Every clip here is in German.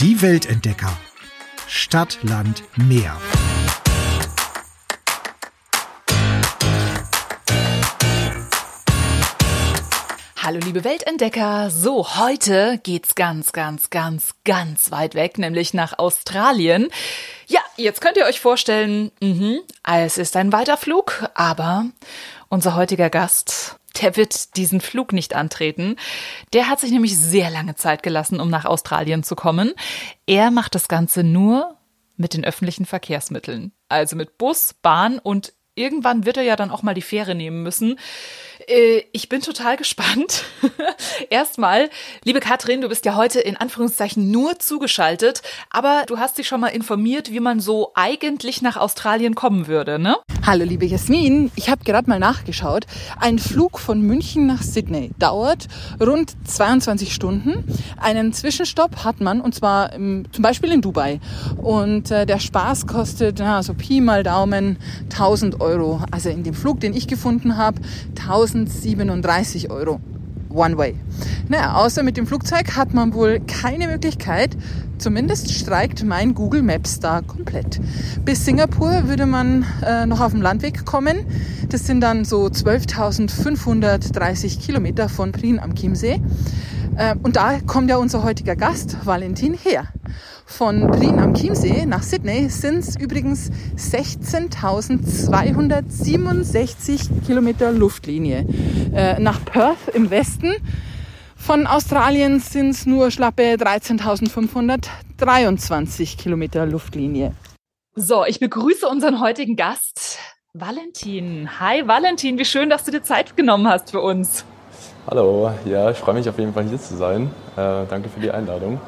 Die Weltentdecker. Stadt, Land, Meer. Hallo liebe Weltentdecker. So, heute geht's ganz, ganz, ganz, ganz weit weg, nämlich nach Australien. Ja, jetzt könnt ihr euch vorstellen, mh, es ist ein weiter Flug, aber unser heutiger Gast, der wird diesen Flug nicht antreten. Der hat sich nämlich sehr lange Zeit gelassen, um nach Australien zu kommen. Er macht das Ganze nur mit den öffentlichen Verkehrsmitteln. Also mit Bus, Bahn und irgendwann wird er ja dann auch mal die Fähre nehmen müssen. Äh, ich bin total gespannt. Erstmal, liebe Katrin, du bist ja heute in Anführungszeichen nur zugeschaltet, aber du hast dich schon mal informiert, wie man so eigentlich nach Australien kommen würde, ne? Hallo, liebe Jasmin. Ich habe gerade mal nachgeschaut. Ein Flug von München nach Sydney dauert rund 22 Stunden. Einen Zwischenstopp hat man, und zwar im, zum Beispiel in Dubai. Und äh, der Spaß kostet, na, so Pi mal Daumen, 1000 Euro. Also in dem Flug, den ich gefunden habe, 1037 Euro. One Way. Naja, außer mit dem Flugzeug hat man wohl keine Möglichkeit, zumindest streikt mein Google Maps da komplett. Bis Singapur würde man äh, noch auf dem Landweg kommen. Das sind dann so 12.530 Kilometer von Prien am Chiemsee. Äh, und da kommt ja unser heutiger Gast, Valentin, her. Von Prien am Chiemsee nach Sydney sind es übrigens 16.267 Kilometer Luftlinie. Äh, nach Perth im Westen von Australien sind es nur schlappe 13.523 Kilometer Luftlinie. So, ich begrüße unseren heutigen Gast, Valentin. Hi Valentin, wie schön, dass du dir Zeit genommen hast für uns. Hallo, ja, ich freue mich auf jeden Fall hier zu sein. Äh, danke für die Einladung.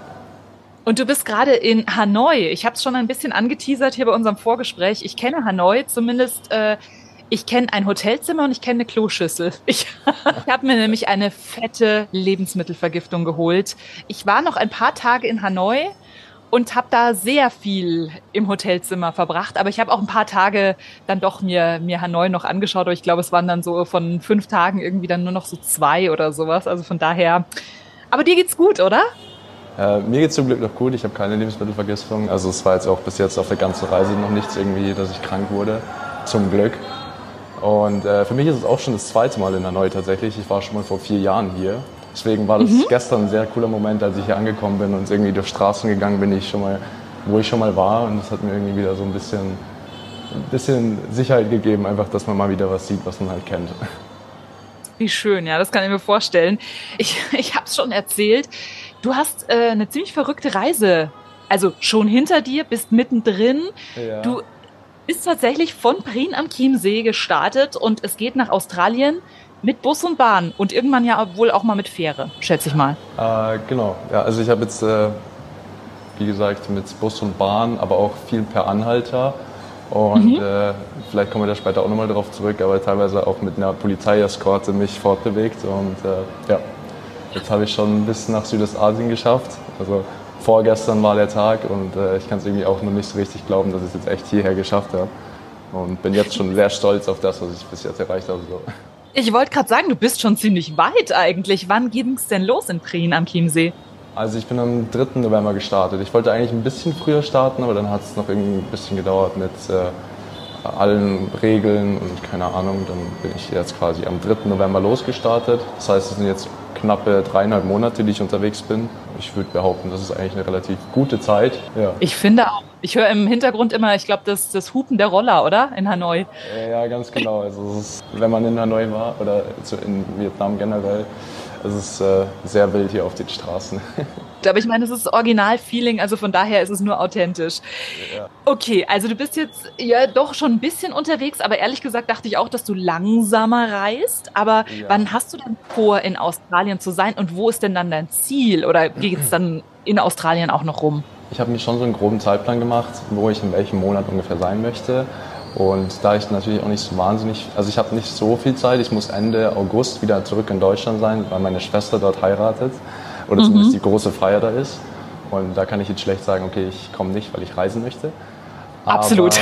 Und du bist gerade in Hanoi. Ich habe es schon ein bisschen angeteasert hier bei unserem Vorgespräch. Ich kenne Hanoi zumindest. Äh, ich kenne ein Hotelzimmer und ich kenne eine Kloschüssel. Ich, ich habe mir nämlich eine fette Lebensmittelvergiftung geholt. Ich war noch ein paar Tage in Hanoi und habe da sehr viel im Hotelzimmer verbracht. Aber ich habe auch ein paar Tage dann doch mir, mir Hanoi noch angeschaut. Aber ich glaube, es waren dann so von fünf Tagen irgendwie dann nur noch so zwei oder sowas. Also von daher. Aber dir geht's gut, oder? Äh, mir geht es zum Glück noch gut. Ich habe keine Lebensmittelvergiftung. Also es war jetzt auch bis jetzt auf der ganzen Reise noch nichts irgendwie, dass ich krank wurde. Zum Glück. Und äh, für mich ist es auch schon das zweite Mal in Hanoi tatsächlich. Ich war schon mal vor vier Jahren hier. Deswegen war das mhm. gestern ein sehr cooler Moment, als ich hier angekommen bin und irgendwie durch Straßen gegangen bin, ich schon mal, wo ich schon mal war. Und das hat mir irgendwie wieder so ein bisschen, ein bisschen Sicherheit gegeben, einfach, dass man mal wieder was sieht, was man halt kennt. Wie schön, ja, das kann ich mir vorstellen. Ich, ich habe es schon erzählt. Du hast äh, eine ziemlich verrückte Reise. Also schon hinter dir, bist mittendrin. Ja. Du bist tatsächlich von Prien am Chiemsee gestartet und es geht nach Australien mit Bus und Bahn und irgendwann ja wohl auch mal mit Fähre, schätze ich mal. Äh, genau, ja, also ich habe jetzt, äh, wie gesagt, mit Bus und Bahn, aber auch viel per Anhalter. Und mhm. äh, vielleicht kommen wir da später auch nochmal drauf zurück, aber teilweise auch mit einer Polizeieskorte mich fortbewegt. Und äh, ja, Jetzt habe ich schon bis nach Südostasien geschafft. Also vorgestern war der Tag und äh, ich kann es irgendwie auch noch nicht so richtig glauben, dass ich es jetzt echt hierher geschafft habe. Und bin jetzt schon sehr stolz auf das, was ich bis jetzt erreicht habe. So. Ich wollte gerade sagen, du bist schon ziemlich weit eigentlich. Wann ging es denn los in Prien am Chiemsee? Also ich bin am 3. November gestartet. Ich wollte eigentlich ein bisschen früher starten, aber dann hat es noch irgendwie ein bisschen gedauert mit äh, allen Regeln und keine Ahnung. Dann bin ich jetzt quasi am 3. November losgestartet. Das heißt, es sind jetzt knappe dreieinhalb Monate, die ich unterwegs bin. Ich würde behaupten, das ist eigentlich eine relativ gute Zeit. Ja. Ich finde auch. Ich höre im Hintergrund immer, ich glaube, das, das Hupen der Roller, oder? In Hanoi. Ja, ganz genau. Also ist, wenn man in Hanoi war oder in Vietnam generell, es ist äh, sehr wild hier auf den Straßen. Aber ich meine, es ist Original-Feeling, also von daher ist es nur authentisch. Ja. Okay, also du bist jetzt ja doch schon ein bisschen unterwegs, aber ehrlich gesagt dachte ich auch, dass du langsamer reist. Aber ja. wann hast du denn vor, in Australien zu sein und wo ist denn dann dein Ziel? Oder geht es dann in Australien auch noch rum? Ich habe mir schon so einen groben Zeitplan gemacht, wo ich in welchem Monat ungefähr sein möchte. Und da ich natürlich auch nicht so wahnsinnig, also ich habe nicht so viel Zeit, ich muss Ende August wieder zurück in Deutschland sein, weil meine Schwester dort heiratet oder mhm. zumindest die große Feier da ist. Und da kann ich jetzt schlecht sagen, okay, ich komme nicht, weil ich reisen möchte. Aber Absolut.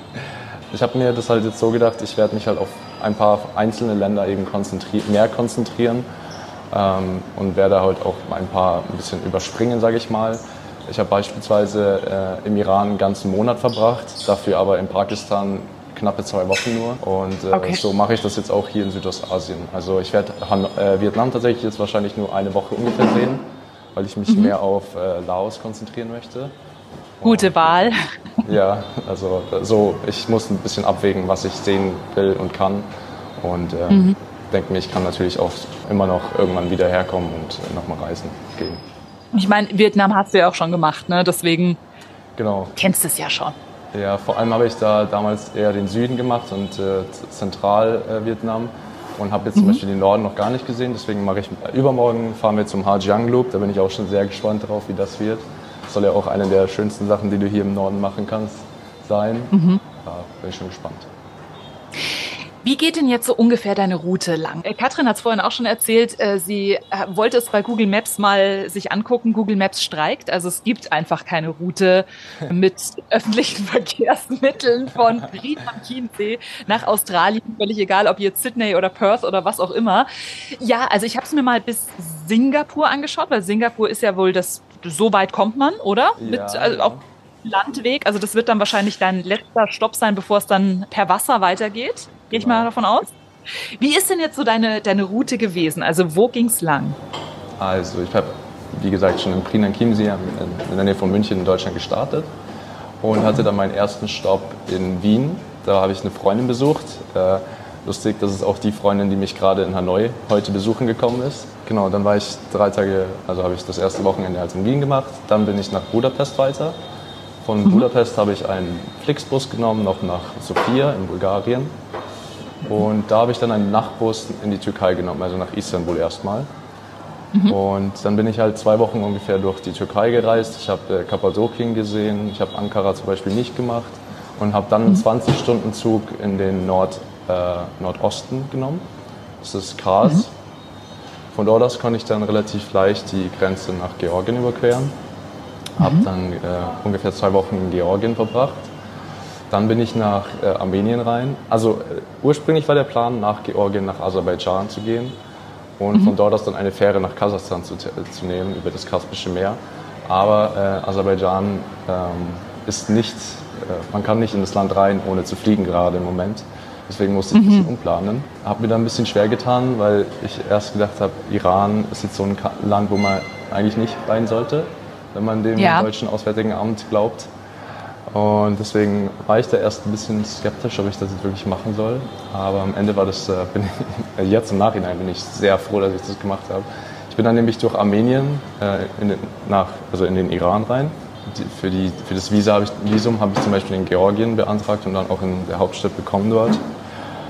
ich habe mir das halt jetzt so gedacht, ich werde mich halt auf ein paar einzelne Länder eben konzentri mehr konzentrieren ähm, und werde halt auch ein paar ein bisschen überspringen, sage ich mal Ich habe beispielsweise äh, im Iran einen ganzen Monat verbracht, dafür aber in Pakistan knappe zwei Wochen nur. Und äh, okay. so mache ich das jetzt auch hier in Südostasien. Also ich werde äh, Vietnam tatsächlich jetzt wahrscheinlich nur eine Woche ungefähr sehen, weil ich mich mhm. mehr auf äh, Laos konzentrieren möchte. Gute Wahl. Ja, also so, ich muss ein bisschen abwägen, was ich sehen will und kann. Und äh, mhm. denke mir, ich kann natürlich auch immer noch irgendwann wieder herkommen und äh, nochmal reisen gehen. Ich meine, Vietnam hast du ja auch schon gemacht, ne? deswegen genau. kennst du es ja schon. Ja, vor allem habe ich da damals eher den Süden gemacht und äh, Zentral-Vietnam äh, und habe jetzt mhm. zum Beispiel den Norden noch gar nicht gesehen. Deswegen mache ich übermorgen fahren wir zum Ha Giang Loop. Da bin ich auch schon sehr gespannt drauf, wie das wird. Das soll ja auch eine der schönsten Sachen, die du hier im Norden machen kannst, sein. Mhm. Da bin ich schon gespannt. Wie geht denn jetzt so ungefähr deine Route lang? Äh, Katrin hat es vorhin auch schon erzählt, äh, sie äh, wollte es bei Google Maps mal sich angucken. Google Maps streikt, also es gibt einfach keine Route mit öffentlichen Verkehrsmitteln von Ried am Chiemsee nach Australien, völlig egal, ob jetzt Sydney oder Perth oder was auch immer. Ja, also ich habe es mir mal bis Singapur angeschaut, weil Singapur ist ja wohl das, so weit kommt man, oder? Ja, mit, also ja. auch Landweg, also das wird dann wahrscheinlich dein letzter Stopp sein, bevor es dann per Wasser weitergeht. Gehe ich mal davon aus. Wie ist denn jetzt so deine, deine Route gewesen? Also wo ging es lang? Also ich habe, wie gesagt, schon in Prinan Chiemsee in der Nähe von München in Deutschland gestartet und hatte dann meinen ersten Stopp in Wien. Da habe ich eine Freundin besucht. Äh, lustig, das ist auch die Freundin, die mich gerade in Hanoi heute besuchen gekommen ist. Genau, dann war ich drei Tage, also habe ich das erste Wochenende halt in Wien gemacht. Dann bin ich nach Budapest weiter. Von mhm. Budapest habe ich einen Flixbus genommen, noch nach Sofia in Bulgarien. Und da habe ich dann einen Nachtbus in die Türkei genommen, also nach Istanbul erstmal. Mhm. Und dann bin ich halt zwei Wochen ungefähr durch die Türkei gereist. Ich habe äh, Kappadokien gesehen, ich habe Ankara zum Beispiel nicht gemacht und habe dann einen 20-Stunden-Zug mhm. in den Nord, äh, Nordosten genommen. Das ist Kars. Mhm. Von dort aus konnte ich dann relativ leicht die Grenze nach Georgien überqueren. Mhm. Habe dann äh, ungefähr zwei Wochen in Georgien verbracht dann bin ich nach äh, Armenien rein. Also äh, ursprünglich war der Plan, nach Georgien, nach Aserbaidschan zu gehen und mhm. von dort aus dann eine Fähre nach Kasachstan zu, zu nehmen über das Kaspische Meer. Aber äh, Aserbaidschan ähm, ist nicht, äh, man kann nicht in das Land rein, ohne zu fliegen gerade im Moment. Deswegen musste ich ein bisschen mhm. umplanen. Habe mir da ein bisschen schwer getan, weil ich erst gedacht habe, Iran ist jetzt so ein Land, wo man eigentlich nicht rein sollte, wenn man dem ja. deutschen Auswärtigen Amt glaubt. Und deswegen war ich da erst ein bisschen skeptisch, ob ich das jetzt wirklich machen soll. Aber am Ende war das, äh, bin ich, äh, jetzt im Nachhinein bin ich sehr froh, dass ich das gemacht habe. Ich bin dann nämlich durch Armenien äh, in den, nach, also in den Iran rein. Die, für, die, für das Visa hab ich, Visum habe ich zum Beispiel in Georgien beantragt und dann auch in der Hauptstadt bekommen dort.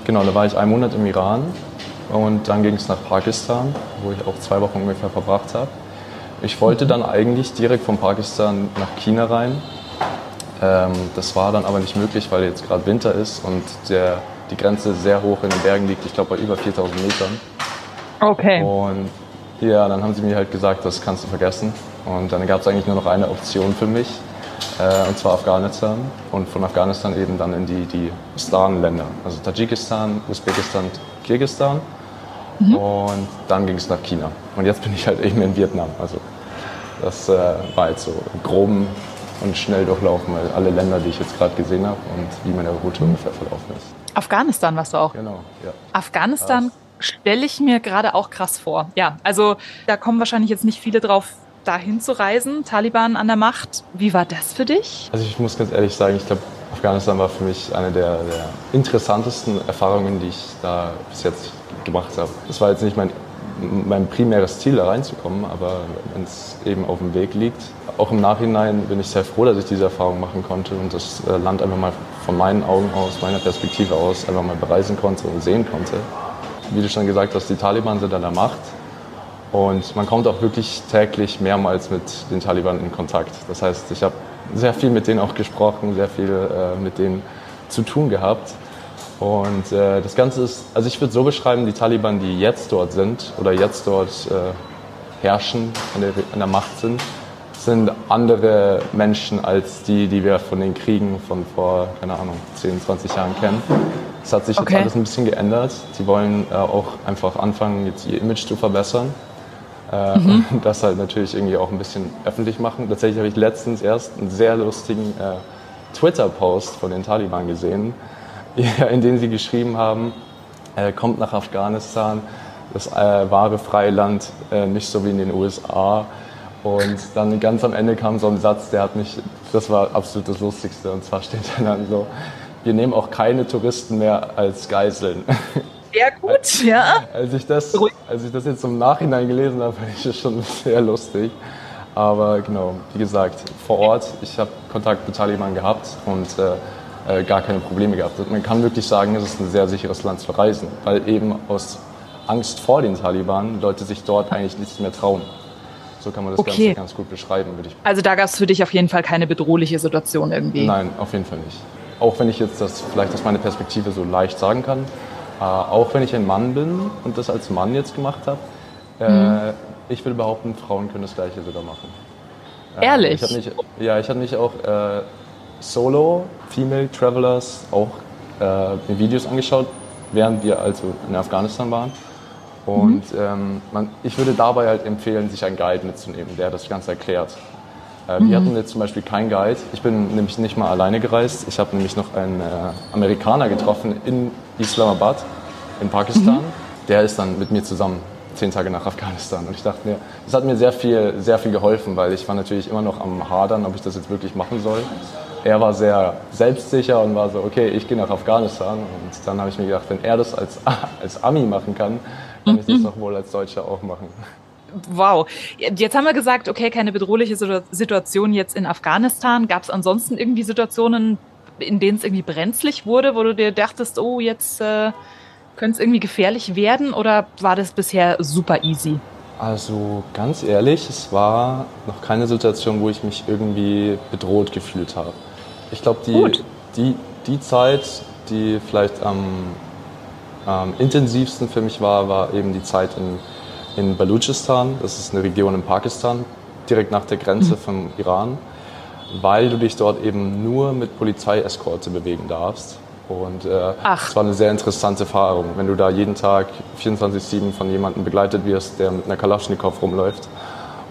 Genau, da war ich einen Monat im Iran und dann ging es nach Pakistan, wo ich auch zwei Wochen ungefähr verbracht habe. Ich wollte dann eigentlich direkt von Pakistan nach China rein, ähm, das war dann aber nicht möglich, weil jetzt gerade Winter ist und der, die Grenze sehr hoch in den Bergen liegt, ich glaube bei über 4000 Metern. Okay. Und ja, dann haben sie mir halt gesagt, das kannst du vergessen. Und dann gab es eigentlich nur noch eine Option für mich, äh, und zwar Afghanistan. Und von Afghanistan eben dann in die, die Stan-Länder, also Tadschikistan, Usbekistan, Kirgisistan. Mhm. Und dann ging es nach China. Und jetzt bin ich halt eben in Vietnam. Also das äh, war jetzt so groben und schnell durchlaufen, weil alle Länder, die ich jetzt gerade gesehen habe und wie meine Route ungefähr verlaufen ist. Afghanistan warst du auch? Genau, ja. Afghanistan stelle ich mir gerade auch krass vor. Ja, also da kommen wahrscheinlich jetzt nicht viele drauf, dahin zu reisen. Taliban an der Macht. Wie war das für dich? Also ich muss ganz ehrlich sagen, ich glaube, Afghanistan war für mich eine der, der interessantesten Erfahrungen, die ich da bis jetzt gemacht habe. Es war jetzt nicht mein mein primäres Ziel, da reinzukommen, aber wenn es eben auf dem Weg liegt. Auch im Nachhinein bin ich sehr froh, dass ich diese Erfahrung machen konnte und das äh, Land einfach mal von meinen Augen aus, meiner Perspektive aus, einfach mal bereisen konnte und sehen konnte. Wie du schon gesagt hast, die Taliban sind an der Macht und man kommt auch wirklich täglich mehrmals mit den Taliban in Kontakt. Das heißt, ich habe sehr viel mit denen auch gesprochen, sehr viel äh, mit denen zu tun gehabt. Und äh, das Ganze ist, also ich würde so beschreiben, die Taliban, die jetzt dort sind oder jetzt dort äh, herrschen, an der, an der Macht sind, sind andere Menschen als die, die wir von den Kriegen von vor, keine Ahnung, 10, 20 Jahren kennen. Es hat sich okay. jetzt alles ein bisschen geändert. Sie wollen äh, auch einfach anfangen, jetzt ihr Image zu verbessern. Äh, mhm. Und das halt natürlich irgendwie auch ein bisschen öffentlich machen. Tatsächlich habe ich letztens erst einen sehr lustigen äh, Twitter-Post von den Taliban gesehen, in dem sie geschrieben haben, äh, kommt nach Afghanistan, das äh, wahre freie Land, äh, nicht so wie in den USA. Und dann ganz am Ende kam so ein Satz, der hat mich, das war absolut das Lustigste. Und zwar steht dann so, wir nehmen auch keine Touristen mehr als Geiseln. Sehr gut, ja. Als ich das, als ich das jetzt im Nachhinein gelesen habe, fand ich das schon sehr lustig. Aber genau, wie gesagt, vor Ort, ich habe Kontakt mit Taliban gehabt und äh, äh, gar keine Probleme gehabt. Man kann wirklich sagen, es ist ein sehr sicheres Land zu reisen, weil eben aus Angst vor den Taliban Leute sich dort eigentlich nichts mehr trauen. So kann man das okay. Ganze ganz gut beschreiben, würde ich. Also da gab es für dich auf jeden Fall keine bedrohliche Situation irgendwie. Nein, auf jeden Fall nicht. Auch wenn ich jetzt das vielleicht aus meiner Perspektive so leicht sagen kann, äh, auch wenn ich ein Mann bin und das als Mann jetzt gemacht habe, äh, mhm. ich würde behaupten, Frauen können das Gleiche sogar machen. Äh, Ehrlich? Ich mich, ja, ich habe mich auch äh, solo, Female Travelers, auch äh, Videos angeschaut, während wir also in Afghanistan waren. Und mhm. ähm, man, ich würde dabei halt empfehlen, sich einen Guide mitzunehmen, der das Ganze erklärt. Äh, mhm. Wir hatten jetzt zum Beispiel keinen Guide. Ich bin nämlich nicht mal alleine gereist. Ich habe nämlich noch einen äh, Amerikaner getroffen in Islamabad, in Pakistan. Mhm. Der ist dann mit mir zusammen zehn Tage nach Afghanistan. Und ich dachte mir, das hat mir sehr viel, sehr viel geholfen, weil ich war natürlich immer noch am Hadern, ob ich das jetzt wirklich machen soll. Er war sehr selbstsicher und war so, okay, ich gehe nach Afghanistan. Und dann habe ich mir gedacht, wenn er das als, als Ami machen kann, kann ich das doch wohl als Deutscher auch machen. Wow. Jetzt haben wir gesagt, okay, keine bedrohliche Situation jetzt in Afghanistan. Gab es ansonsten irgendwie Situationen, in denen es irgendwie brenzlig wurde, wo du dir dachtest, oh, jetzt äh, könnte es irgendwie gefährlich werden? Oder war das bisher super easy? Also ganz ehrlich, es war noch keine Situation, wo ich mich irgendwie bedroht gefühlt habe. Ich glaube, die, die, die Zeit, die vielleicht am am intensivsten für mich war, war eben die Zeit in, in Baluchistan. Das ist eine Region in Pakistan, direkt nach der Grenze mhm. vom Iran, weil du dich dort eben nur mit Polizeieskorte bewegen darfst. Und äh, es war eine sehr interessante Erfahrung, wenn du da jeden Tag 24-7 von jemandem begleitet wirst, der mit einer Kalaschnikow rumläuft.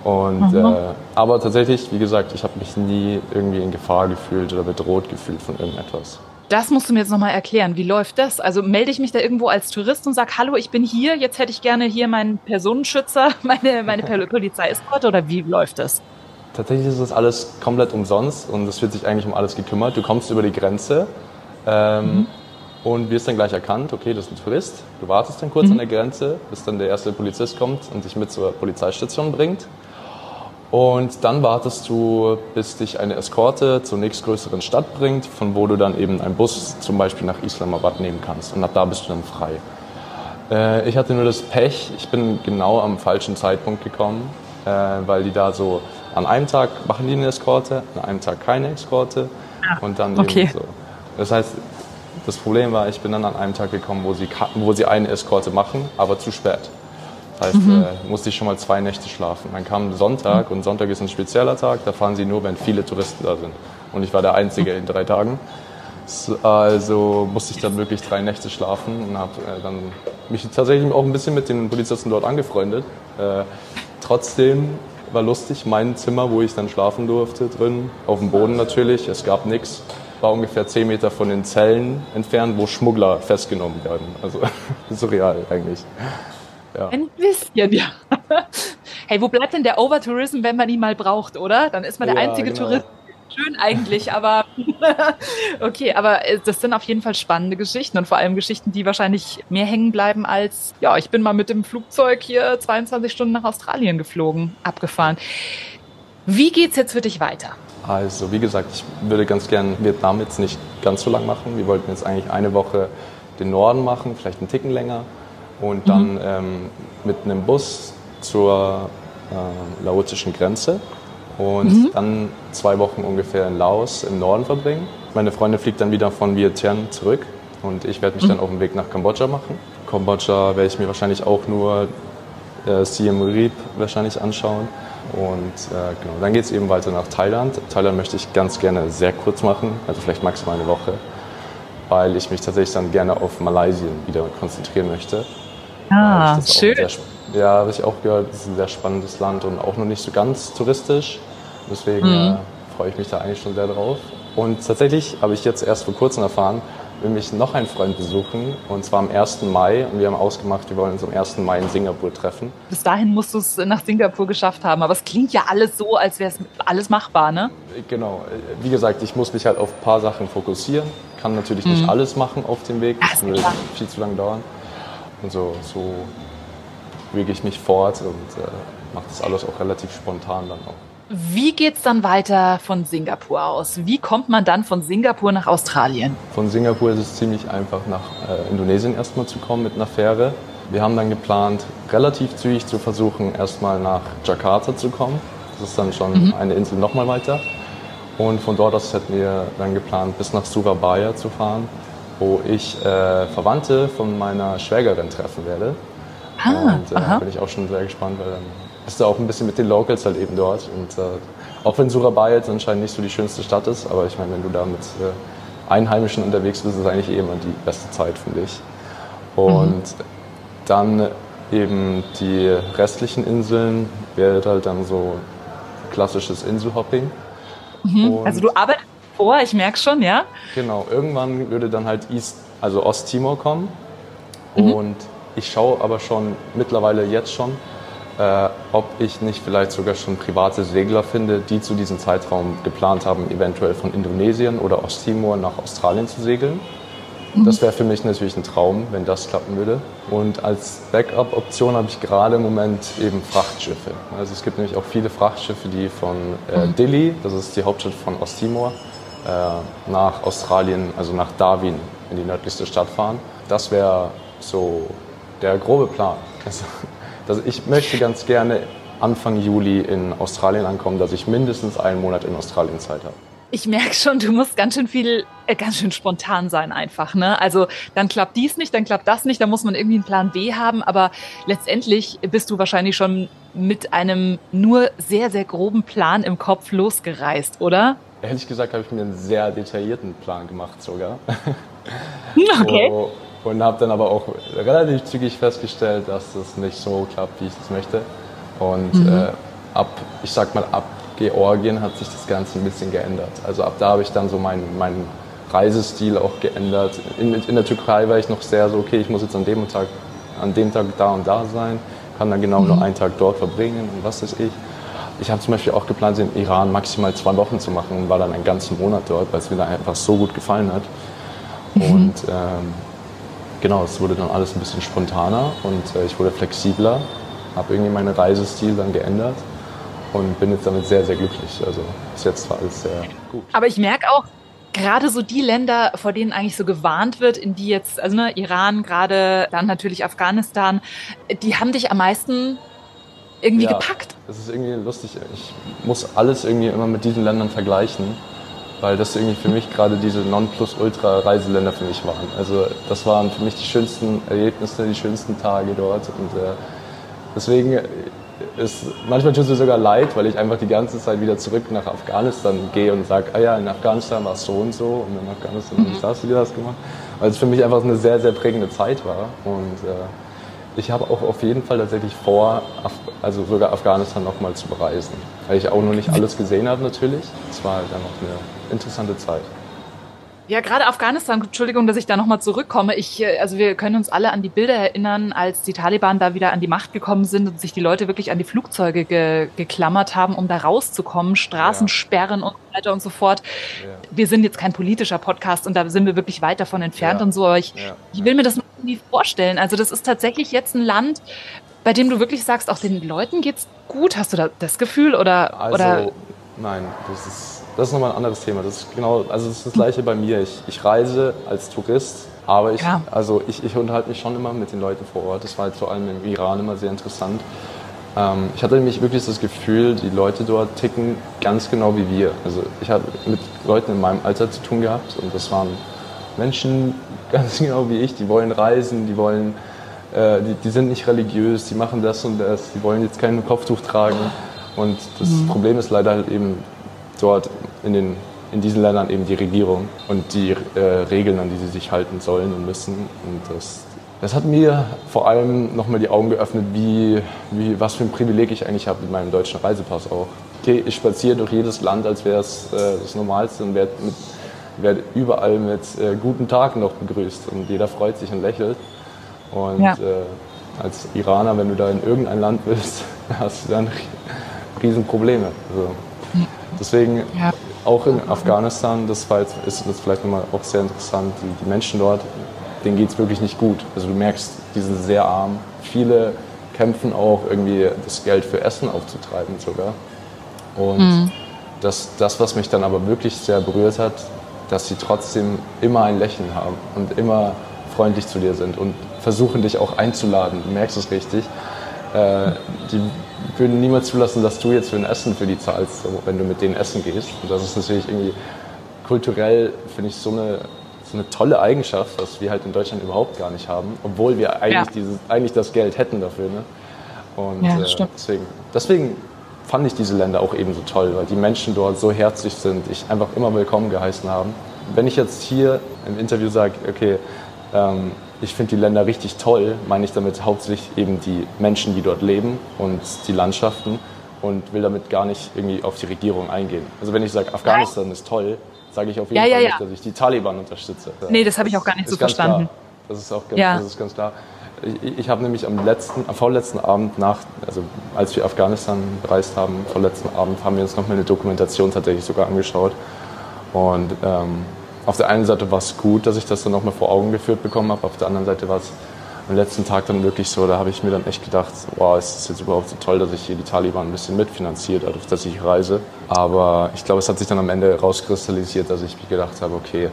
Und, mhm. äh, aber tatsächlich, wie gesagt, ich habe mich nie irgendwie in Gefahr gefühlt oder bedroht gefühlt von irgendetwas. Das musst du mir jetzt nochmal erklären. Wie läuft das? Also melde ich mich da irgendwo als Tourist und sage, hallo, ich bin hier, jetzt hätte ich gerne hier meinen Personenschützer, meine, meine Polizeieskorte oder wie läuft das? Tatsächlich ist das alles komplett umsonst und es wird sich eigentlich um alles gekümmert. Du kommst über die Grenze ähm, mhm. und wirst dann gleich erkannt, okay, das ist ein Tourist. Du wartest dann kurz mhm. an der Grenze, bis dann der erste Polizist kommt und dich mit zur Polizeistation bringt. Und dann wartest du, bis dich eine Eskorte zur nächstgrößeren Stadt bringt, von wo du dann eben einen Bus zum Beispiel nach Islamabad nehmen kannst. Und ab da bist du dann frei. Äh, ich hatte nur das Pech, ich bin genau am falschen Zeitpunkt gekommen, äh, weil die da so an einem Tag machen die eine Eskorte, an einem Tag keine Eskorte ah, und dann okay. eben so. Das heißt, das Problem war, ich bin dann an einem Tag gekommen, wo sie, wo sie eine Eskorte machen, aber zu spät. Das heißt, mhm. äh, musste ich schon mal zwei Nächte schlafen. Dann kam Sonntag und Sonntag ist ein spezieller Tag, da fahren sie nur, wenn viele Touristen da sind. Und ich war der Einzige in drei Tagen. Also musste ich dann wirklich drei Nächte schlafen und habe äh, dann mich tatsächlich auch ein bisschen mit den Polizisten dort angefreundet. Äh, trotzdem war lustig, mein Zimmer, wo ich dann schlafen durfte, drin, auf dem Boden natürlich, es gab nichts, war ungefähr zehn Meter von den Zellen entfernt, wo Schmuggler festgenommen werden. Also surreal eigentlich. Ja. Ein bisschen, ja. hey, wo bleibt denn der Overtourism, wenn man ihn mal braucht, oder? Dann ist man der ja, einzige genau. Tourist. Schön eigentlich, aber okay, aber äh, das sind auf jeden Fall spannende Geschichten und vor allem Geschichten, die wahrscheinlich mehr hängen bleiben als, ja, ich bin mal mit dem Flugzeug hier 22 Stunden nach Australien geflogen, abgefahren. Wie geht's jetzt für dich weiter? Also, wie gesagt, ich würde ganz gern Vietnam jetzt nicht ganz so lang machen. Wir wollten jetzt eigentlich eine Woche den Norden machen, vielleicht einen Ticken länger und dann mhm. ähm, mit einem Bus zur äh, laotischen Grenze und mhm. dann zwei Wochen ungefähr in Laos im Norden verbringen. Meine Freundin fliegt dann wieder von Vientiane zurück und ich werde mich mhm. dann auf den Weg nach Kambodscha machen. Kambodscha werde ich mir wahrscheinlich auch nur äh, Siem Reap wahrscheinlich anschauen. Und äh, genau, dann geht es eben weiter nach Thailand. Thailand möchte ich ganz gerne sehr kurz machen, also vielleicht maximal eine Woche, weil ich mich tatsächlich dann gerne auf Malaysia wieder konzentrieren möchte. Ah, schön. Sehr, Ja, habe ich auch gehört, es ist ein sehr spannendes Land und auch noch nicht so ganz touristisch. Deswegen mhm. äh, freue ich mich da eigentlich schon sehr drauf. Und tatsächlich habe ich jetzt erst vor kurzem erfahren, will mich noch einen Freund besuchen und zwar am 1. Mai und wir haben ausgemacht, wir wollen uns am 1. Mai in Singapur treffen. Bis dahin musst du es nach Singapur geschafft haben, aber es klingt ja alles so, als wäre es alles machbar, ne? Genau. Wie gesagt, ich muss mich halt auf ein paar Sachen fokussieren, kann natürlich mhm. nicht alles machen auf dem Weg, das würde viel zu lange dauern. Und so, so wege ich mich fort und äh, mache das alles auch relativ spontan dann auch. Wie geht es dann weiter von Singapur aus? Wie kommt man dann von Singapur nach Australien? Von Singapur ist es ziemlich einfach, nach äh, Indonesien erstmal zu kommen mit einer Fähre. Wir haben dann geplant, relativ zügig zu versuchen, erstmal nach Jakarta zu kommen. Das ist dann schon mhm. eine Insel nochmal weiter. Und von dort aus hätten wir dann geplant, bis nach Surabaya zu fahren, wo ich äh, Verwandte von meiner Schwägerin treffen werde. Ah, und da äh, bin ich auch schon sehr gespannt, weil dann bist du auch ein bisschen mit den Locals halt eben dort. Und äh, auch wenn Surabaya jetzt anscheinend nicht so die schönste Stadt ist, aber ich meine, wenn du da mit äh, Einheimischen unterwegs bist, ist es eigentlich eh immer die beste Zeit, finde ich. Und mhm. dann eben die restlichen Inseln wäre halt dann so klassisches Inselhopping. Mhm. Also du arbeitest vor, ich merke schon, ja? Genau, irgendwann würde dann halt East, also Osttimor kommen. Mhm. Und ich schaue aber schon mittlerweile jetzt schon, äh, ob ich nicht vielleicht sogar schon private Segler finde, die zu diesem Zeitraum geplant haben, eventuell von Indonesien oder Osttimor nach Australien zu segeln. Mhm. Das wäre für mich natürlich ein Traum, wenn das klappen würde. Und als Backup-Option habe ich gerade im Moment eben Frachtschiffe. Also es gibt nämlich auch viele Frachtschiffe, die von äh, mhm. Dili, das ist die Hauptstadt von Osttimor, äh, nach Australien, also nach Darwin, in die nördlichste Stadt fahren. Das wäre so der grobe Plan. Also, dass ich möchte ganz gerne Anfang Juli in Australien ankommen, dass ich mindestens einen Monat in Australien Zeit habe. Ich merke schon, du musst ganz schön viel, äh, ganz schön spontan sein einfach. Ne? Also dann klappt dies nicht, dann klappt das nicht, dann muss man irgendwie einen Plan B haben. Aber letztendlich bist du wahrscheinlich schon mit einem nur sehr, sehr groben Plan im Kopf losgereist, oder? Ehrlich gesagt habe ich mir einen sehr detaillierten Plan gemacht sogar. Okay. Wo, und habe dann aber auch relativ zügig festgestellt, dass das nicht so klappt, wie ich es möchte. Und mhm. äh, ab, ich sag mal, ab Georgien hat sich das Ganze ein bisschen geändert. Also ab da habe ich dann so meinen mein Reisestil auch geändert. In, in, der Türkei war ich noch sehr so, okay, ich muss jetzt an dem Tag, an dem Tag da und da sein, kann dann genau mhm. nur einen Tag dort verbringen und was weiß ich. Ich habe zum Beispiel auch geplant, im Iran maximal zwei Wochen zu machen und war dann einen ganzen Monat dort, weil es mir da einfach so gut gefallen hat. Mhm. Und ähm, genau, es wurde dann alles ein bisschen spontaner und äh, ich wurde flexibler, habe irgendwie meinen Reisestil dann geändert und bin jetzt damit sehr, sehr glücklich. Also bis jetzt war alles sehr gut. Aber ich merke auch, gerade so die Länder, vor denen eigentlich so gewarnt wird, in die jetzt, also ne, Iran gerade, dann natürlich Afghanistan, die haben dich am meisten irgendwie ja, gepackt. Das ist irgendwie lustig. Ich muss alles irgendwie immer mit diesen Ländern vergleichen weil das irgendwie für mich gerade diese Nonplusultra-Reiseländer für mich waren. Also das waren für mich die schönsten Erlebnisse, die schönsten Tage dort und äh, deswegen ist manchmal tut es mir sogar leid, weil ich einfach die ganze Zeit wieder zurück nach Afghanistan gehe und sage, ah ja, in Afghanistan war es so und so und in Afghanistan habe ich das wieder das gemacht, weil es für mich einfach eine sehr, sehr prägende Zeit war und äh, ich habe auch auf jeden Fall tatsächlich vor, also sogar Afghanistan nochmal zu bereisen. Weil ich auch noch nicht alles gesehen habe natürlich. Es war halt einfach eine interessante Zeit. Ja, gerade Afghanistan, Entschuldigung, dass ich da nochmal zurückkomme. Ich, äh, also wir können uns alle an die Bilder erinnern, als die Taliban da wieder an die Macht gekommen sind und sich die Leute wirklich an die Flugzeuge ge geklammert haben, um da rauszukommen, Straßensperren ja. und so weiter und so fort. Ja. Wir sind jetzt kein politischer Podcast und da sind wir wirklich weit davon entfernt ja. und so, aber ich, ich will mir das irgendwie vorstellen. Also das ist tatsächlich jetzt ein Land, bei dem du wirklich sagst, auch den Leuten geht's gut. Hast du da das Gefühl oder? Also, oder? nein, das ist das ist nochmal ein anderes Thema. Das ist genau, also das ist das gleiche bei mir. Ich, ich reise als Tourist, aber ich, ja. also ich, ich unterhalte mich schon immer mit den Leuten vor Ort. Das war halt vor allem im Iran immer sehr interessant. Ähm, ich hatte nämlich wirklich das Gefühl, die Leute dort ticken ganz genau wie wir. Also ich habe mit Leuten in meinem Alter zu tun gehabt und das waren Menschen ganz genau wie ich, die wollen reisen, die wollen, äh, die, die sind nicht religiös, die machen das und das, die wollen jetzt kein Kopftuch tragen. Und das mhm. Problem ist leider halt eben, dort in, den, in diesen Ländern eben die Regierung und die äh, Regeln, an die sie sich halten sollen und müssen. Und das Das hat mir vor allem nochmal die Augen geöffnet, wie, wie, was für ein Privileg ich eigentlich habe mit meinem deutschen Reisepass auch. Okay, ich spaziere durch jedes Land, als wäre es äh, das Normalste und werde werd überall mit äh, guten Tagen noch begrüßt und jeder freut sich und lächelt. Und ja. äh, als Iraner, wenn du da in irgendein Land willst, hast du dann Riesenprobleme. Also, deswegen ja. auch in Afghanistan, das war jetzt, ist das vielleicht nochmal auch sehr interessant, die, die Menschen dort denen geht es wirklich nicht gut. Also du merkst, die sind sehr arm. Viele kämpfen auch irgendwie das Geld für Essen aufzutreiben sogar. Und mhm. das, das, was mich dann aber wirklich sehr berührt hat, dass sie trotzdem immer ein Lächeln haben und immer freundlich zu dir sind und versuchen dich auch einzuladen. Du merkst es richtig. Äh, die würden niemals zulassen, dass du jetzt für ein Essen für die zahlst, wenn du mit denen essen gehst. Und das ist natürlich irgendwie kulturell, finde ich, so eine so eine tolle Eigenschaft, was wir halt in Deutschland überhaupt gar nicht haben, obwohl wir eigentlich, ja. dieses, eigentlich das Geld hätten dafür. Ne? Und ja, äh, deswegen, deswegen fand ich diese Länder auch eben so toll, weil die Menschen dort so herzlich sind, ich einfach immer willkommen geheißen haben. Wenn ich jetzt hier im Interview sage, okay, ähm, ich finde die Länder richtig toll, meine ich damit hauptsächlich eben die Menschen, die dort leben und die Landschaften und will damit gar nicht irgendwie auf die Regierung eingehen. Also wenn ich sage, Afghanistan ist toll, sage ich auf jeden ja, Fall ja, nicht, dass ich die Taliban unterstütze. Nee, das habe ich auch gar nicht so verstanden. Klar. Das ist auch ganz, das ist ganz klar. Ich, ich habe nämlich am letzten, am vorletzten Abend nach, also als wir Afghanistan bereist haben, vorletzten Abend haben wir uns nochmal eine Dokumentation tatsächlich sogar angeschaut. Und ähm, auf der einen Seite war es gut, dass ich das dann nochmal vor Augen geführt bekommen habe, auf der anderen Seite war es am letzten Tag dann wirklich so, da habe ich mir dann echt gedacht, wow, ist das jetzt überhaupt so toll, dass ich hier die Taliban ein bisschen mitfinanziert, dadurch, dass ich reise. Aber ich glaube, es hat sich dann am Ende rauskristallisiert, dass ich mir gedacht habe, okay,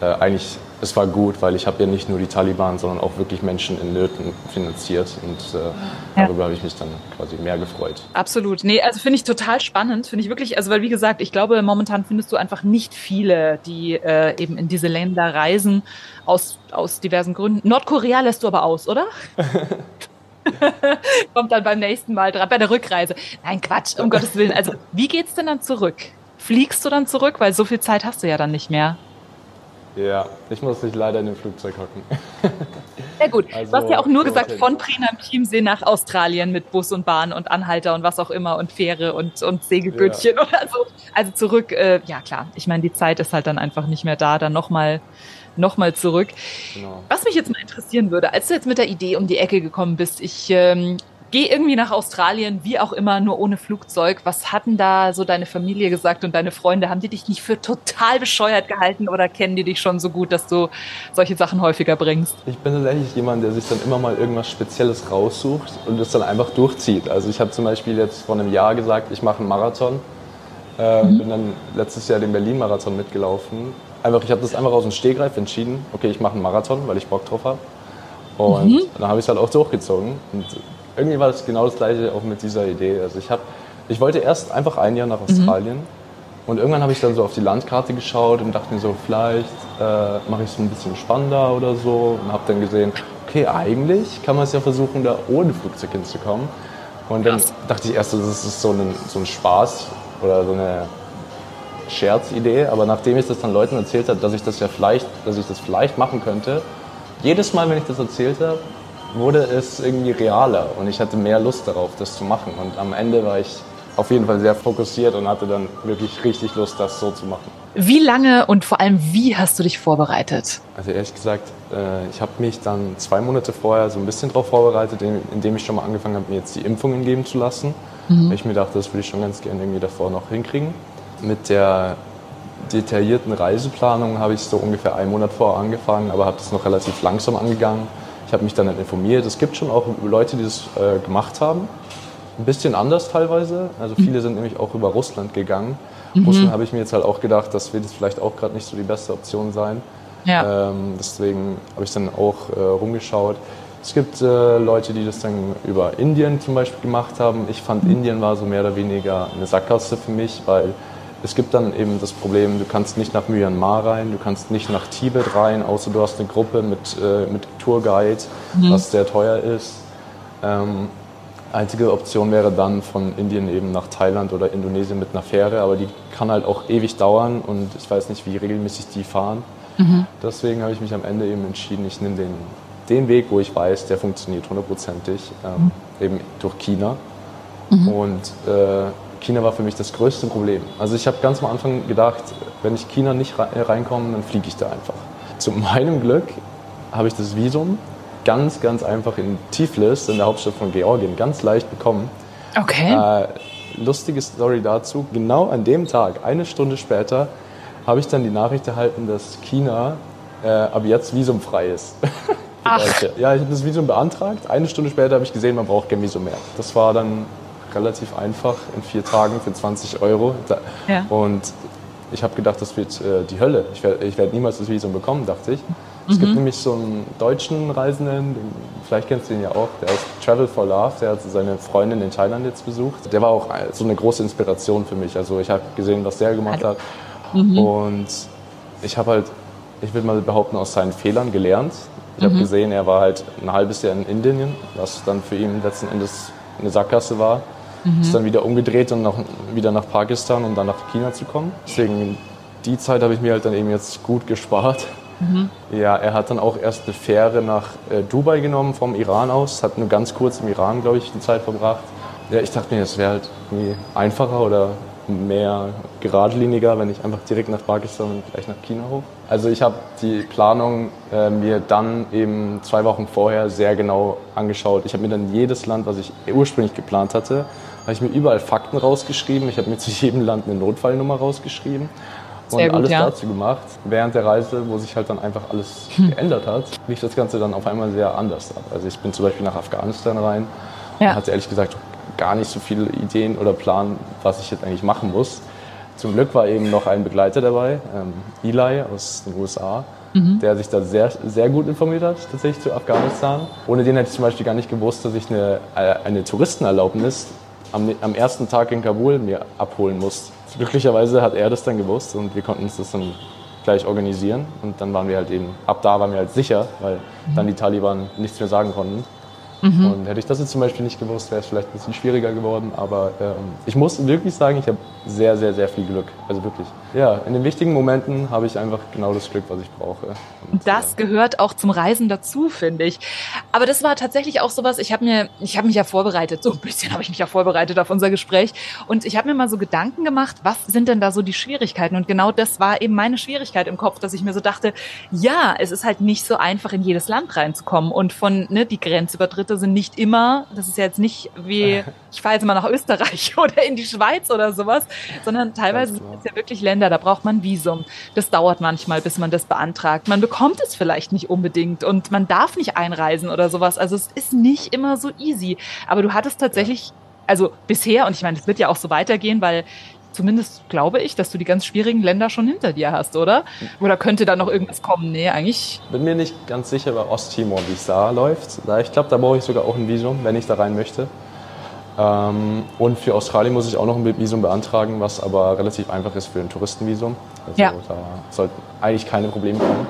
äh, eigentlich, es war gut, weil ich habe ja nicht nur die Taliban, sondern auch wirklich Menschen in Nöten finanziert und äh, ja. darüber habe ich mich dann quasi mehr gefreut. Absolut. Nee, also finde ich total spannend, finde ich wirklich, also weil wie gesagt, ich glaube, momentan findest du einfach nicht viele, die äh, eben in diese Länder reisen, aus, aus diversen Gründen. Nordkorea lässt du aber aus, oder? Kommt dann beim nächsten Mal dran, bei der Rückreise. Nein, Quatsch, um Gottes Willen. Also, wie geht's denn dann zurück? Fliegst du dann zurück? Weil so viel Zeit hast du ja dann nicht mehr. Ja, ich muss dich leider in den Flugzeug hocken. Sehr gut. Also, du hast ja auch nur gesagt, von Prina im Chiemsee nach Australien mit Bus und Bahn und Anhalter und was auch immer und Fähre und, und Segelbötchen ja. oder so. Also zurück, äh, ja klar. Ich meine, die Zeit ist halt dann einfach nicht mehr da, dann nochmal nochmal zurück. Genau. Was mich jetzt mal interessieren würde, als du jetzt mit der Idee um die Ecke gekommen bist, ich ähm, gehe irgendwie nach Australien, wie auch immer, nur ohne Flugzeug. Was hatten da so deine Familie gesagt und deine Freunde? Haben die dich nicht für total bescheuert gehalten oder kennen die dich schon so gut, dass du solche Sachen häufiger bringst? Ich bin tatsächlich jemand, der sich dann immer mal irgendwas Spezielles raussucht und das dann einfach durchzieht. Also ich habe zum Beispiel jetzt vor einem Jahr gesagt, ich mache einen Marathon. Äh, mhm. Bin dann letztes Jahr den Berlin-Marathon mitgelaufen einfach, ich habe das einfach aus dem Stegreif entschieden, okay, ich mache einen Marathon, weil ich Bock drauf habe. Und mhm. dann habe ich es halt auch durchgezogen. Und irgendwie war das genau das gleiche auch mit dieser Idee. Also ich, hab, ich wollte erst einfach ein Jahr nach mhm. Australien. Mhm. Und irgendwann habe ich dann so auf die Landkarte geschaut und dachte mir so, vielleicht äh, mache ich es ein bisschen spannender oder so. Und habe dann gesehen, okay, eigentlich kann man es ja versuchen, da ohne Flugzeug hinzukommen. Und dann Krass. dachte ich erst, das ist so ein, so ein Spaß oder so eine Scherzidee, aber nachdem ich das dann Leuten erzählt habe, dass ich das ja vielleicht, dass ich das vielleicht machen könnte, jedes Mal, wenn ich das erzählt habe, wurde es irgendwie realer und ich hatte mehr Lust darauf, das zu machen. Und am Ende war ich auf jeden Fall sehr fokussiert und hatte dann wirklich richtig Lust, das so zu machen. Wie lange und vor allem wie hast du dich vorbereitet? Also ehrlich gesagt, äh, ich habe mich dann zwei Monate vorher so ein bisschen darauf vorbereitet, indem ich schon mal angefangen habe, mir jetzt die Impfungen geben zu lassen. Mhm. Ich mir dachte, das würde ich schon ganz gerne irgendwie davor noch hinkriegen. Mit der detaillierten Reiseplanung habe ich so ungefähr einen Monat vorher angefangen, aber habe das noch relativ langsam angegangen. Ich habe mich dann halt informiert. Es gibt schon auch Leute, die das äh, gemacht haben. Ein bisschen anders teilweise. Also mhm. viele sind nämlich auch über Russland gegangen. Mhm. Russland habe ich mir jetzt halt auch gedacht, das wird jetzt vielleicht auch gerade nicht so die beste Option sein. Ja. Ähm, deswegen habe ich dann auch äh, rumgeschaut. Es gibt äh, Leute, die das dann über Indien zum Beispiel gemacht haben. Ich fand, mhm. Indien war so mehr oder weniger eine Sackgasse für mich, weil es gibt dann eben das Problem, du kannst nicht nach Myanmar rein, du kannst nicht nach Tibet rein, außer du hast eine Gruppe mit, äh, mit Tourguide, mhm. was sehr teuer ist. Ähm, einzige Option wäre dann von Indien eben nach Thailand oder Indonesien mit einer Fähre, aber die kann halt auch ewig dauern und ich weiß nicht, wie regelmäßig die fahren. Mhm. Deswegen habe ich mich am Ende eben entschieden, ich nehme den den Weg, wo ich weiß, der funktioniert hundertprozentig, ähm, eben durch China. Und äh, China war für mich das größte Problem. Also ich habe ganz am Anfang gedacht, wenn ich China nicht reinkomme, dann fliege ich da einfach. Zu meinem Glück habe ich das Visum ganz, ganz einfach in Tiflis, in der Hauptstadt von Georgien, ganz leicht bekommen. Okay. Äh, lustige Story dazu. Genau an dem Tag, eine Stunde später, habe ich dann die Nachricht erhalten, dass China äh, ab jetzt visumfrei ist. Ach. Ja, ich habe das Visum beantragt. Eine Stunde später habe ich gesehen, man braucht kein Visum mehr. Das war dann relativ einfach in vier Tagen für 20 Euro. Ja. Und ich habe gedacht, das wird äh, die Hölle. Ich werde werd niemals das Visum bekommen, dachte ich. Es gibt nämlich so einen deutschen Reisenden, den, vielleicht kennst du ihn ja auch, der ist Travel for Love, der hat seine Freundin in Thailand jetzt besucht. Der war auch so eine große Inspiration für mich. Also ich habe gesehen, was der gemacht hat. Und ich habe halt, ich würde mal behaupten, aus seinen Fehlern gelernt. Ich habe gesehen, er war halt ein halbes Jahr in Indien, was dann für ihn letzten Endes eine Sackgasse war. Ist dann wieder umgedreht und noch, wieder nach Pakistan, um dann nach China zu kommen. Deswegen die Zeit habe ich mir halt dann eben jetzt gut gespart. Ja, er hat dann auch erst eine Fähre nach äh, Dubai genommen vom Iran aus, hat nur ganz kurz im Iran, glaube ich, die Zeit verbracht. Ja, ich dachte mir, es wäre halt einfacher oder mehr geradliniger, wenn ich einfach direkt nach Pakistan und gleich nach China hoch. Also ich habe die Planung äh, mir dann eben zwei Wochen vorher sehr genau angeschaut. Ich habe mir dann jedes Land, was ich ursprünglich geplant hatte, habe ich mir überall Fakten rausgeschrieben. Ich habe mir zu jedem Land eine Notfallnummer rausgeschrieben und gut, alles ja. dazu gemacht. Während der Reise, wo sich halt dann einfach alles Hm. geändert hat, lief das Ganze dann auf einmal sehr anders ab. Also ich bin zum Beispiel nach Afghanistan rein Ja. und hatte ehrlich gesagt gar nicht so viele Ideen oder Plan, was ich jetzt eigentlich machen muss. Zum Glück war eben noch ein Begleiter dabei, ähm, Eli aus den USA, Mhm. der sich da sehr, sehr gut informiert hat, tatsächlich zu Afghanistan. Ohne den hätte ich zum Beispiel gar nicht gewusst, dass ich eine, äh, eine Touristenerlaubnis am, am ersten Tag in Kabul mir abholen muss. Glücklicherweise hat er das dann gewusst und wir konnten uns das dann gleich organisieren. Und dann waren wir halt eben, ab da waren wir halt sicher, weil dann die Taliban nichts mehr sagen konnten. Und hätte ich das jetzt zum Beispiel nicht gewusst, wäre es vielleicht ein bisschen schwieriger geworden. Aber ähm, ich muss wirklich sagen, ich habe sehr, sehr, sehr viel Glück. Also wirklich. Ja, in den wichtigen Momenten habe ich einfach genau das Glück, was ich brauche. Und, Das gehört auch zum Reisen dazu, finde ich. Aber das war tatsächlich auch sowas, ich habe mir, ich habe mich ja vorbereitet, so ein bisschen habe ich mich ja vorbereitet auf unser Gespräch. Und ich habe mir mal so Gedanken gemacht, was sind denn da so die Schwierigkeiten? Und genau das war eben meine Schwierigkeit im Kopf, dass ich mir so dachte, ja, es ist halt nicht so einfach, in jedes Land reinzukommen. Und von, ne, die Grenzübertritte sind nicht immer, das ist ja jetzt nicht wie, ich fahre jetzt mal nach Österreich oder in die Schweiz oder sowas, sondern teilweise sind genau. es ja wirklich Länder, da braucht man Visum. Das dauert manchmal, bis man das beantragt. Man bekommt es vielleicht nicht unbedingt und man darf nicht einreisen oder sowas. Also es ist nicht immer so easy. Aber du hattest tatsächlich, also bisher, und ich meine, es wird ja auch so weitergehen, weil zumindest glaube ich, dass du die ganz schwierigen Länder schon hinter dir hast, oder? Oder könnte da noch irgendwas kommen? Nee, eigentlich. Bin mir nicht ganz sicher bei Osttimor, wie es da läuft. Ich glaube, da brauche ich sogar auch ein Visum, wenn ich da rein möchte. Ähm, und für Australien muss ich auch noch ein Visum beantragen, was aber relativ einfach ist für ein Touristenvisum. Also Ja. da sollten eigentlich keine Probleme kommen.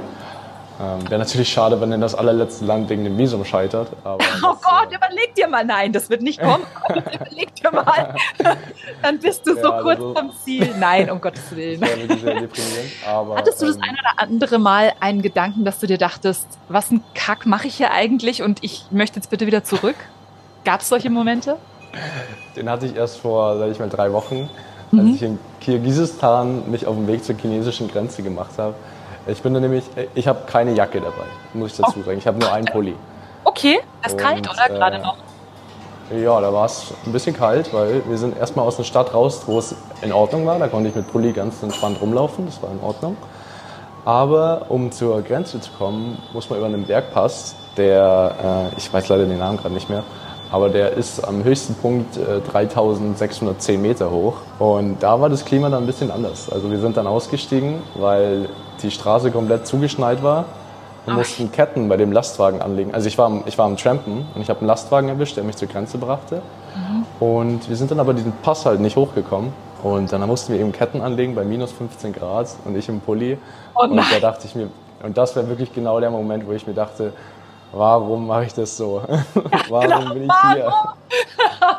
Ähm, Wäre natürlich schade, wenn dann das allerletzte Land wegen dem Visum scheitert. Oh das, Gott, äh, überleg dir mal, nein, das wird nicht kommen. Überleg dir mal. Dann bist du so Ja, kurz also- vom Ziel. Nein, um Gottes Willen. Aber, Hattest du das ähm, ein oder andere Mal einen Gedanken, dass du dir dachtest, was ein Kack mache ich hier eigentlich und ich möchte jetzt bitte wieder zurück? Gab es solche Momente? Den hatte ich erst vor, sag ich mal, drei Wochen, Mhm. als ich in Kirgisistan mich auf den Weg zur chinesischen Grenze gemacht habe. Ich bin da nämlich, ich habe keine Jacke dabei, muss ich dazu sagen. Ich habe nur einen Pulli. Okay, es ist kalt, oder? Gerade äh, noch. Ja, da war es ein bisschen kalt, weil wir sind erstmal aus der Stadt raus, wo es in Ordnung war. Da konnte ich mit Pulli ganz entspannt rumlaufen, das war in Ordnung. Aber um zur Grenze zu kommen, muss man über einen Bergpass, der, äh, ich weiß leider den Namen gerade nicht mehr, aber der ist am höchsten Punkt äh, 3610 Meter hoch. Und da war das Klima dann ein bisschen anders. Also wir sind dann ausgestiegen, weil die Straße komplett zugeschneit war und mussten Ketten bei dem Lastwagen anlegen. Also ich war, am- ich war am Trampen und ich habe einen Lastwagen erwischt, der mich zur Grenze brachte. Und wir sind dann aber diesen Pass halt nicht hochgekommen. Und dann mussten wir eben Ketten anlegen bei minus 15 Grad und ich im Pulli. Oh und da dachte ich mir, und das wäre wirklich genau der Moment, wo ich mir dachte, warum mache ich das so? warum bin ich hier?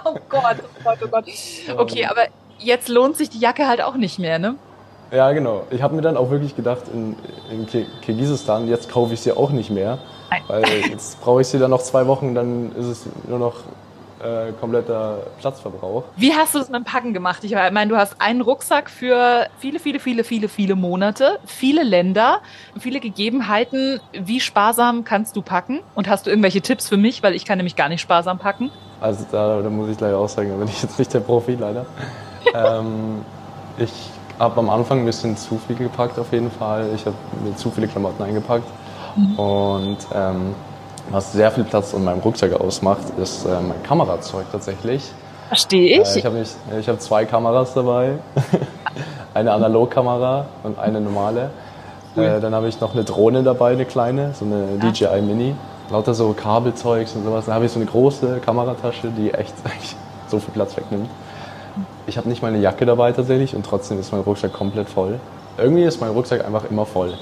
Oh Gott, oh Gott, oh Gott. Okay, aber jetzt lohnt sich die Jacke halt auch nicht mehr, ne? Ja, genau. Ich habe mir dann auch wirklich gedacht, in, in Ki- Kirgisistan, jetzt kaufe ich sie auch nicht mehr. Nein. Weil jetzt brauche ich sie dann noch zwei Wochen, dann ist es nur noch äh, kompletter Platzverbrauch. Wie hast du das mit dem Packen gemacht? Ich meine, du hast einen Rucksack für viele, viele, viele, viele, viele Monate, viele Länder, viele Gegebenheiten. Wie sparsam kannst du packen? Und hast du irgendwelche Tipps für mich? Weil ich kann nämlich gar nicht sparsam packen. Also da, da muss ich leider auch sagen, da bin ich jetzt nicht der Profi, leider. ähm, ich habe am Anfang ein bisschen zu viel gepackt auf jeden Fall. Ich habe mir zu viele Klamotten eingepackt. Mhm. Und ähm, was sehr viel Platz in meinem Rucksack ausmacht, ist äh, mein Kamerazeug tatsächlich. Verstehe ich. Äh, ich habe hab zwei Kameras dabei. eine Analogkamera und eine normale. Cool. Äh, dann habe ich noch eine Drohne dabei, eine kleine, so eine ja. DJI Mini. Lauter so Kabelzeugs und sowas. Dann habe ich so eine große Kameratasche, die echt so viel Platz wegnimmt. Ich habe nicht mal eine Jacke dabei tatsächlich und trotzdem ist mein Rucksack komplett voll. Irgendwie ist mein Rucksack einfach immer voll.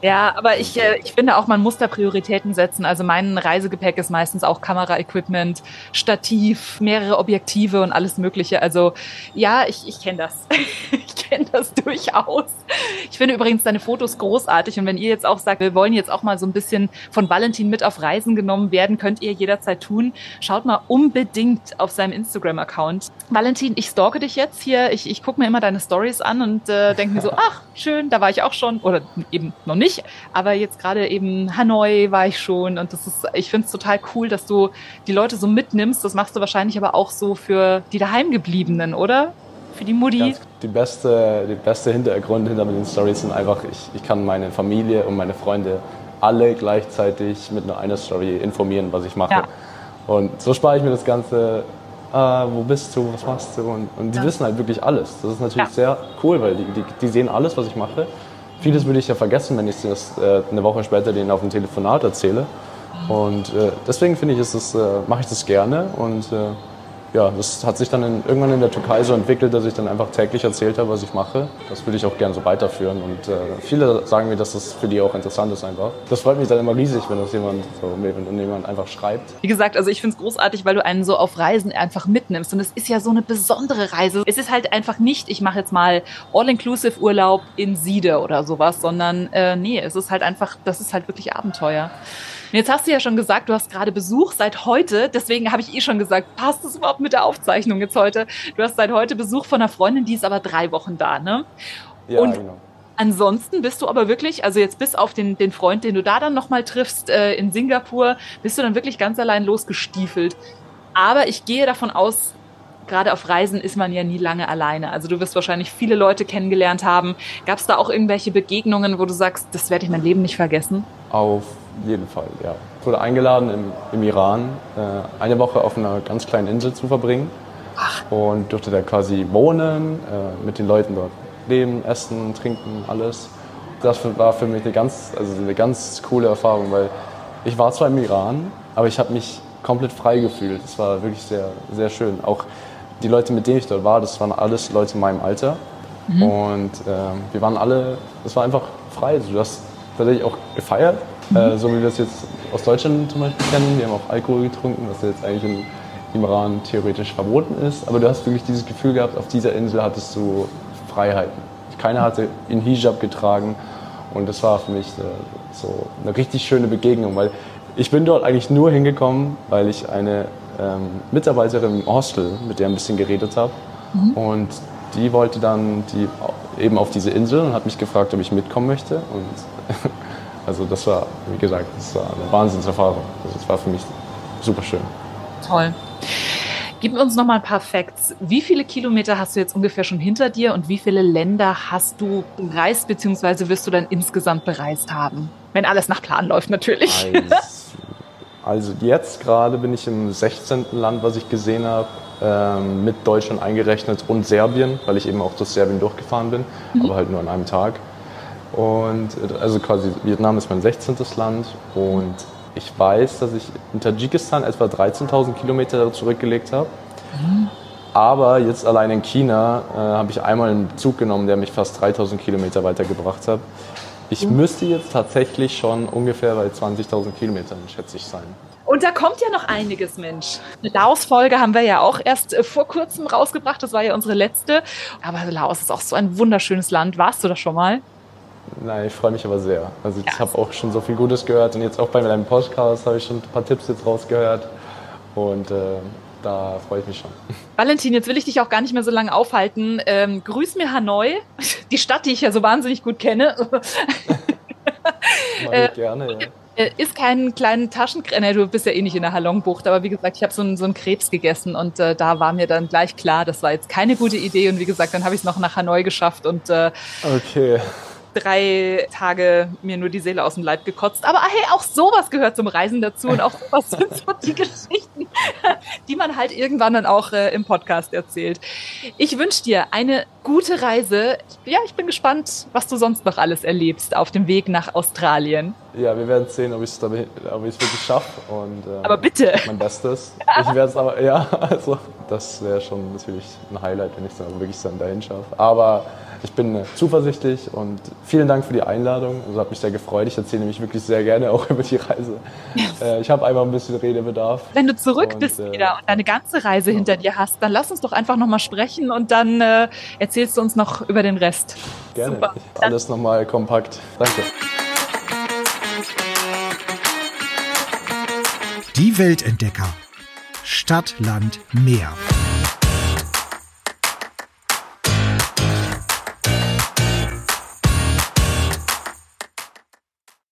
Ja, aber ich, äh, ich finde auch, man muss da Prioritäten setzen. Also mein Reisegepäck ist meistens auch Kameraequipment, Stativ, mehrere Objektive und alles Mögliche. Also ja, ich, ich kenne das. ich kenne das durchaus. Ich finde übrigens deine Fotos großartig und wenn ihr jetzt auch sagt, wir wollen jetzt auch mal so ein bisschen von Valentin mit auf Reisen genommen werden, könnt ihr jederzeit tun. Schaut mal unbedingt auf seinem Instagram-Account. Valentin, ich stalke dich jetzt hier. Ich, ich gucke mir immer deine Stories an und äh, denke mir so, ach, schön, da war ich auch schon. Oder eben noch nicht nicht, aber jetzt gerade eben Hanoi war ich schon und das ist, ich finde es total cool, dass du die Leute so mitnimmst. Das machst du wahrscheinlich aber auch so für die daheimgebliebenen, oder? Für die Mutti. Ganz, die beste, die beste Hintergrund hinter den Stories sind einfach, ich, ich kann meine Familie und meine Freunde alle gleichzeitig mit nur einer Story informieren, was ich mache. Ja. Und so spare ich mir das Ganze Uh, wo bist du, was machst du? Und, und die ja. wissen halt wirklich alles. Das ist natürlich ja. sehr cool, weil die, die, die, sehen alles, was ich mache. Vieles würde ich ja vergessen, wenn ich das äh, eine Woche später denen auf dem Telefonat erzähle. Und äh, deswegen finde ich, äh, mache ich das gerne und äh, ja, das hat sich dann in, irgendwann in der Türkei so entwickelt, dass ich dann einfach täglich erzählt habe, was ich mache. Das würde ich auch gerne so weiterführen. Und äh, viele sagen mir, dass das für die auch interessant ist einfach. Das freut mich dann immer riesig, wenn das jemand, so, wenn jemand einfach schreibt. Wie gesagt, also ich finde es großartig, weil du einen so auf Reisen einfach mitnimmst. Und es ist ja so eine besondere Reise. Es ist halt einfach nicht, ich mache jetzt mal All-Inclusive Urlaub in Siede oder sowas, sondern äh, nee, es ist halt einfach, das ist halt wirklich Abenteuer. Jetzt hast du ja schon gesagt, du hast gerade Besuch seit heute. Deswegen habe ich eh schon gesagt, passt es überhaupt mit der Aufzeichnung jetzt heute? Du hast seit heute Besuch von einer Freundin, die ist aber drei Wochen da, ne? Ja, Und genau. Ansonsten bist du aber wirklich, also jetzt bis auf den, den Freund, den du da dann nochmal triffst äh, in Singapur, bist du dann wirklich ganz allein losgestiefelt. Aber ich gehe davon aus, gerade auf Reisen ist man ja nie lange alleine. Also du wirst wahrscheinlich viele Leute kennengelernt haben. Gab es da auch irgendwelche Begegnungen, wo du sagst, das werde ich mein Leben nicht vergessen? Auf jeden Fall, ja. Ich wurde eingeladen im, im Iran, äh, eine Woche auf einer ganz kleinen Insel zu verbringen. Ach. Und durfte da quasi wohnen, äh, mit den Leuten dort leben, essen, trinken, alles. Das war für mich eine ganz, also eine ganz coole Erfahrung, weil ich war zwar im Iran, aber ich habe mich komplett frei gefühlt. Es war wirklich sehr, sehr schön. Auch die Leute, mit denen ich dort war, das waren alles Leute in meinem Alter. Mhm. Und äh, wir waren alle, es war einfach frei. Also du hast tatsächlich auch gefeiert. Äh, so wie wir es jetzt aus Deutschland zum Beispiel kennen. Wir haben auch Alkohol getrunken, was jetzt eigentlich im, im Iran theoretisch verboten ist. Aber du hast wirklich dieses Gefühl gehabt, auf dieser Insel hattest du Freiheiten. Keiner hatte in Hijab getragen. Und das war für mich äh, so eine richtig schöne Begegnung, weil ich bin dort eigentlich nur hingekommen, weil ich eine ähm, Mitarbeiterin im Hostel, mit der ein bisschen geredet habe. Mhm. Und die wollte dann die, eben auf diese Insel und hat mich gefragt, ob ich mitkommen möchte. Und also das war, wie gesagt, das war eine Wahnsinnserfahrung. Also das war für mich super schön. Toll. Gib uns noch mal ein paar Facts. Wie viele Kilometer hast du jetzt ungefähr schon hinter dir und wie viele Länder hast du bereist bzw. wirst du dann insgesamt bereist haben? Wenn alles nach Plan läuft natürlich. Also, also jetzt gerade bin ich im 16. Land, was ich gesehen habe, ähm, mit Deutschland eingerechnet und Serbien, weil ich eben auch durch Serbien durchgefahren bin, mhm. aber halt nur an einem Tag. Und also quasi Vietnam ist mein 16. Land und ich weiß, dass ich in Tadschikistan etwa 13.000 Kilometer zurückgelegt habe. Mhm. Aber jetzt allein in China äh, habe ich einmal einen Zug genommen, der mich fast 3.000 Kilometer weitergebracht hat. Ich mhm. müsste jetzt tatsächlich schon ungefähr bei 20.000 Kilometern, schätze ich, sein. Und da kommt ja noch einiges, Mensch. Eine Laos-Folge haben wir ja auch erst äh, vor kurzem rausgebracht. Das war ja unsere letzte. Aber Laos ist auch so ein wunderschönes Land. Warst du da schon mal? Nein, ich freue mich aber sehr. Also ich habe auch schon so viel Gutes gehört und jetzt auch bei deinem Podcast habe ich schon ein paar Tipps jetzt rausgehört und äh, da freue ich mich schon. Valentin, jetzt will ich dich auch gar nicht mehr so lange aufhalten. Ähm, grüß mir Hanoi, die Stadt, die ich ja so wahnsinnig gut kenne. Ich gerne, ja. Äh, ist kein kleinen Taschenkrebs. du bist ja eh nicht in der Halongbucht, aber wie gesagt, ich habe so, einen, so einen Krebs gegessen und äh, da war mir dann gleich klar, das war jetzt keine gute Idee. Und wie gesagt, dann habe ich es noch nach Hanoi geschafft und äh, okay drei Tage mir nur die Seele aus dem Leib gekotzt. Aber hey, auch sowas gehört zum Reisen dazu und auch sowas sind so die Geschichten, die man halt irgendwann dann auch äh, im Podcast erzählt. Ich wünsche dir eine gute Reise. Ja, ich bin gespannt, was du sonst noch alles erlebst auf dem Weg nach Australien. Ja, wir werden sehen, ob ich es wirklich schaffe. Und, äh, aber bitte. Mein Bestes. Ich werde es aber, ja, also das wäre schon natürlich ein Highlight, wenn ich es dann wirklich dann dahin schaffe. Aber ich bin äh, zuversichtlich und vielen Dank für die Einladung. Also hat mich sehr gefreut. Ich erzähle nämlich wirklich sehr gerne auch über die Reise. Yes. Äh, ich habe einfach ein bisschen Redebedarf. Wenn du zurück und, bist äh, wieder und deine ganze Reise hinter dir hast, dann lass uns doch einfach nochmal sprechen und dann äh, erzählst du uns noch über den Rest. Gerne. Super. Alles nochmal kompakt. Danke. Die Weltentdecker. Stadt, Land, Meer.